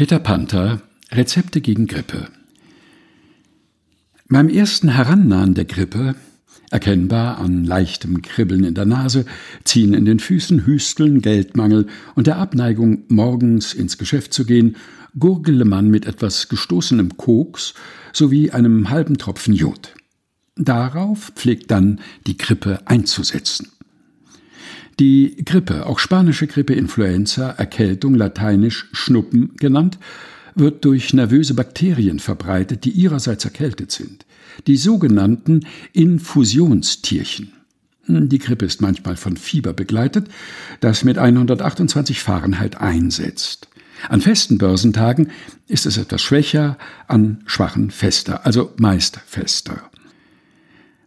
Peter Panther Rezepte gegen Grippe Beim ersten Herannahen der Grippe, erkennbar an leichtem Kribbeln in der Nase, Ziehen in den Füßen, Hüsteln, Geldmangel und der Abneigung, morgens ins Geschäft zu gehen, gurgele man mit etwas gestoßenem Koks sowie einem halben Tropfen Jod. Darauf pflegt dann die Grippe einzusetzen. Die Grippe, auch spanische Grippe, Influenza, Erkältung, lateinisch Schnuppen genannt, wird durch nervöse Bakterien verbreitet, die ihrerseits erkältet sind. Die sogenannten Infusionstierchen. Die Grippe ist manchmal von Fieber begleitet, das mit 128 Fahrenheit einsetzt. An festen Börsentagen ist es etwas schwächer, an schwachen fester, also meist fester.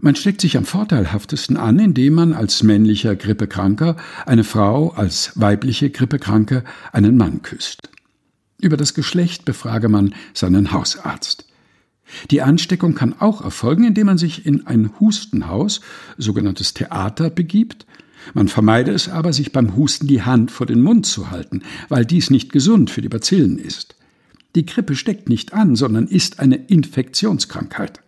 Man steckt sich am vorteilhaftesten an, indem man als männlicher Grippekranker eine Frau, als weibliche Grippekranke einen Mann küsst. Über das Geschlecht befrage man seinen Hausarzt. Die Ansteckung kann auch erfolgen, indem man sich in ein Hustenhaus, sogenanntes Theater, begibt. Man vermeide es aber, sich beim Husten die Hand vor den Mund zu halten, weil dies nicht gesund für die Bazillen ist. Die Grippe steckt nicht an, sondern ist eine Infektionskrankheit.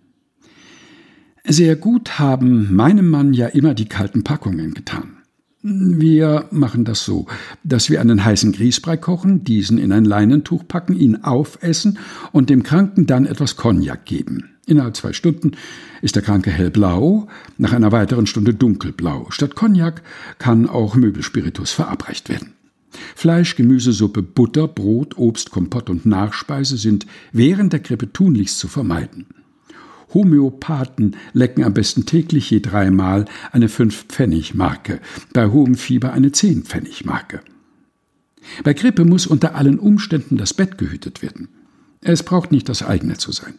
Sehr gut haben meinem Mann ja immer die kalten Packungen getan. Wir machen das so, dass wir einen heißen Grießbrei kochen, diesen in ein Leinentuch packen, ihn aufessen und dem Kranken dann etwas Cognac geben. Innerhalb zwei Stunden ist der Kranke hellblau, nach einer weiteren Stunde dunkelblau. Statt Cognac kann auch Möbelspiritus verabreicht werden. Fleisch, Gemüsesuppe, Butter, Brot, Obst, Kompott und Nachspeise sind während der Grippe tunlichst zu vermeiden. Homöopathen lecken am besten täglich je dreimal eine 5-Pfennig-Marke, bei hohem Fieber eine 10-Pfennig-Marke. Bei Grippe muss unter allen Umständen das Bett gehütet werden. Es braucht nicht das eigene zu sein.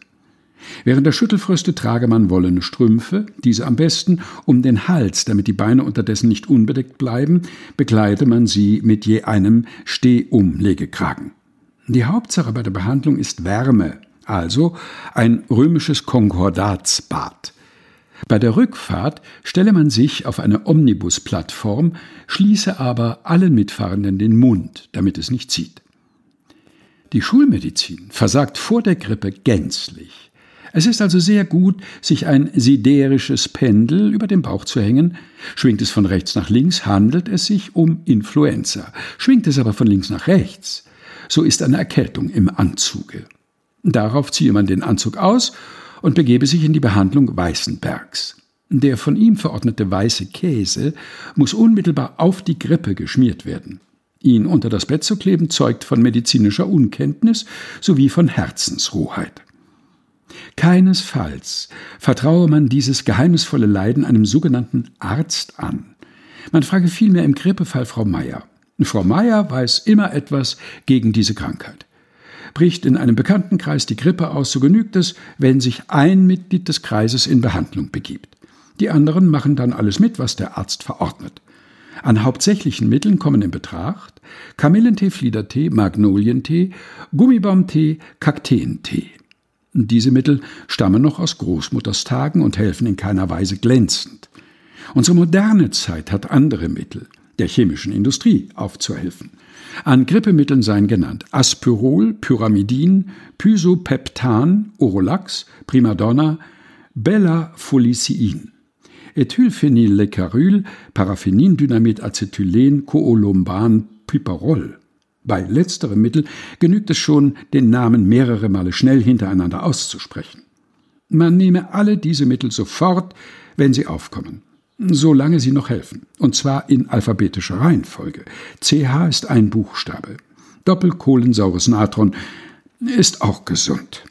Während der Schüttelfröste trage man wollene Strümpfe, diese am besten um den Hals, damit die Beine unterdessen nicht unbedeckt bleiben, bekleide man sie mit je einem Stehumlegekragen. Die Hauptsache bei der Behandlung ist Wärme, also ein römisches Konkordatsbad. Bei der Rückfahrt stelle man sich auf eine Omnibusplattform, schließe aber allen Mitfahrenden den Mund, damit es nicht zieht. Die Schulmedizin versagt vor der Grippe gänzlich. Es ist also sehr gut, sich ein siderisches Pendel über den Bauch zu hängen. Schwingt es von rechts nach links, handelt es sich um Influenza. Schwingt es aber von links nach rechts, so ist eine Erkältung im Anzuge. Darauf ziehe man den Anzug aus und begebe sich in die Behandlung Weißenbergs. Der von ihm verordnete weiße Käse muss unmittelbar auf die Grippe geschmiert werden. Ihn unter das Bett zu kleben, zeugt von medizinischer Unkenntnis sowie von Herzensrohheit. Keinesfalls vertraue man dieses geheimnisvolle Leiden einem sogenannten Arzt an. Man frage vielmehr im Grippefall Frau Meier. Frau Meier weiß immer etwas gegen diese Krankheit. Bricht in einem Bekanntenkreis die Grippe aus, so genügt es, wenn sich ein Mitglied des Kreises in Behandlung begibt. Die anderen machen dann alles mit, was der Arzt verordnet. An hauptsächlichen Mitteln kommen in Betracht Kamillentee, Fliedertee, Magnolientee, Gummibaumtee, Kakteentee. Diese Mittel stammen noch aus Großmutters Tagen und helfen in keiner Weise glänzend. Unsere moderne Zeit hat andere Mittel, der chemischen Industrie aufzuhelfen. An Grippemitteln seien genannt Aspirol, Pyramidin, Pysopeptan, Orolax, Primadonna, Bellafolicein, Ethylphenyllecaryl, Paraphenindynamid, Acetylen, Coolomban, Piperol. Bei letzterem Mittel genügt es schon, den Namen mehrere Male schnell hintereinander auszusprechen. Man nehme alle diese Mittel sofort, wenn sie aufkommen solange sie noch helfen. Und zwar in alphabetischer Reihenfolge. CH ist ein Buchstabe. Doppelkohlensaures Natron ist auch gesund.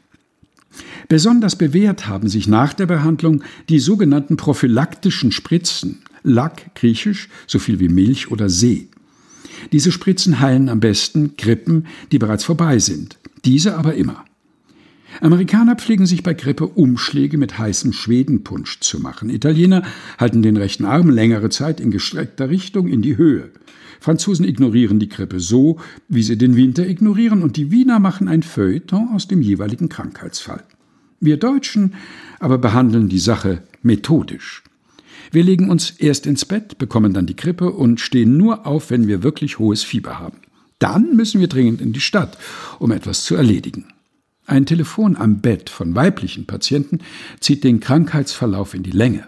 Besonders bewährt haben sich nach der Behandlung die sogenannten prophylaktischen Spritzen, Lack griechisch, so viel wie Milch oder See. Diese Spritzen heilen am besten Grippen, die bereits vorbei sind, diese aber immer. Amerikaner pflegen sich bei Grippe Umschläge mit heißem Schwedenpunsch zu machen. Italiener halten den rechten Arm längere Zeit in gestreckter Richtung in die Höhe. Franzosen ignorieren die Grippe so, wie sie den Winter ignorieren, und die Wiener machen ein Feuilleton aus dem jeweiligen Krankheitsfall. Wir Deutschen aber behandeln die Sache methodisch. Wir legen uns erst ins Bett, bekommen dann die Grippe und stehen nur auf, wenn wir wirklich hohes Fieber haben. Dann müssen wir dringend in die Stadt, um etwas zu erledigen. Ein Telefon am Bett von weiblichen Patienten zieht den Krankheitsverlauf in die Länge.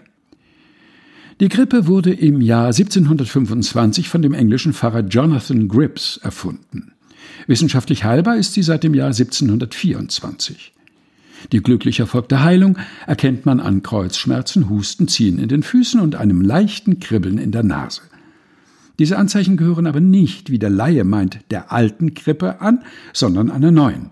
Die Grippe wurde im Jahr 1725 von dem englischen Pfarrer Jonathan Grips erfunden. Wissenschaftlich heilbar ist sie seit dem Jahr 1724. Die glücklich erfolgte Heilung erkennt man an Kreuzschmerzen, Husten, Ziehen in den Füßen und einem leichten Kribbeln in der Nase. Diese Anzeichen gehören aber nicht, wie der Laie meint, der alten Grippe an, sondern einer neuen.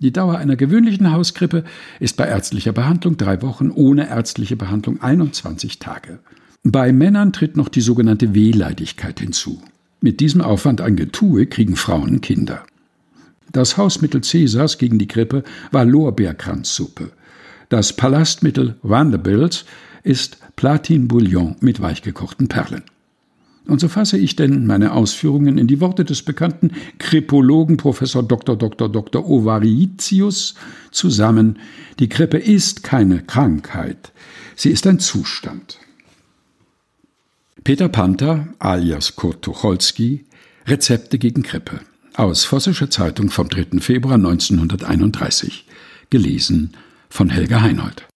Die Dauer einer gewöhnlichen Hausgrippe ist bei ärztlicher Behandlung drei Wochen, ohne ärztliche Behandlung 21 Tage. Bei Männern tritt noch die sogenannte Wehleidigkeit hinzu. Mit diesem Aufwand an Getue kriegen Frauen Kinder. Das Hausmittel Cäsars gegen die Grippe war Lorbeerkranzsuppe. Das Palastmittel Vanderbilt ist Platin-Bouillon mit weichgekochten Perlen. Und so fasse ich denn meine Ausführungen in die Worte des bekannten Kripologen Professor Dr. Dr. Dr. Ovaritius zusammen. Die Grippe ist keine Krankheit, sie ist ein Zustand. Peter Panther alias Kurt Tucholsky Rezepte gegen Grippe aus Vossischer Zeitung vom 3. Februar 1931 gelesen von Helga Heinold